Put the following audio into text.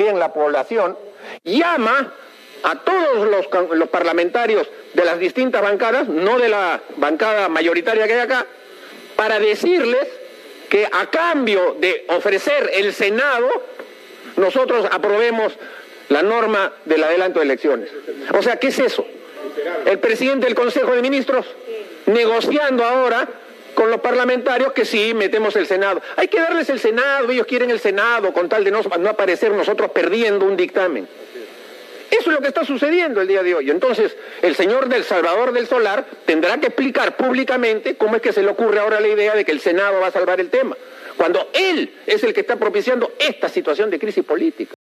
bien la población, llama a todos los, los parlamentarios de las distintas bancadas, no de la bancada mayoritaria que hay acá, para decirles que a cambio de ofrecer el Senado, nosotros aprobemos la norma del adelanto de elecciones. O sea, ¿qué es eso? El presidente del Consejo de Ministros negociando ahora con los parlamentarios que sí, metemos el Senado. Hay que darles el Senado, ellos quieren el Senado con tal de no, no aparecer nosotros perdiendo un dictamen. Eso es lo que está sucediendo el día de hoy. Entonces, el señor del Salvador del Solar tendrá que explicar públicamente cómo es que se le ocurre ahora la idea de que el Senado va a salvar el tema, cuando él es el que está propiciando esta situación de crisis política.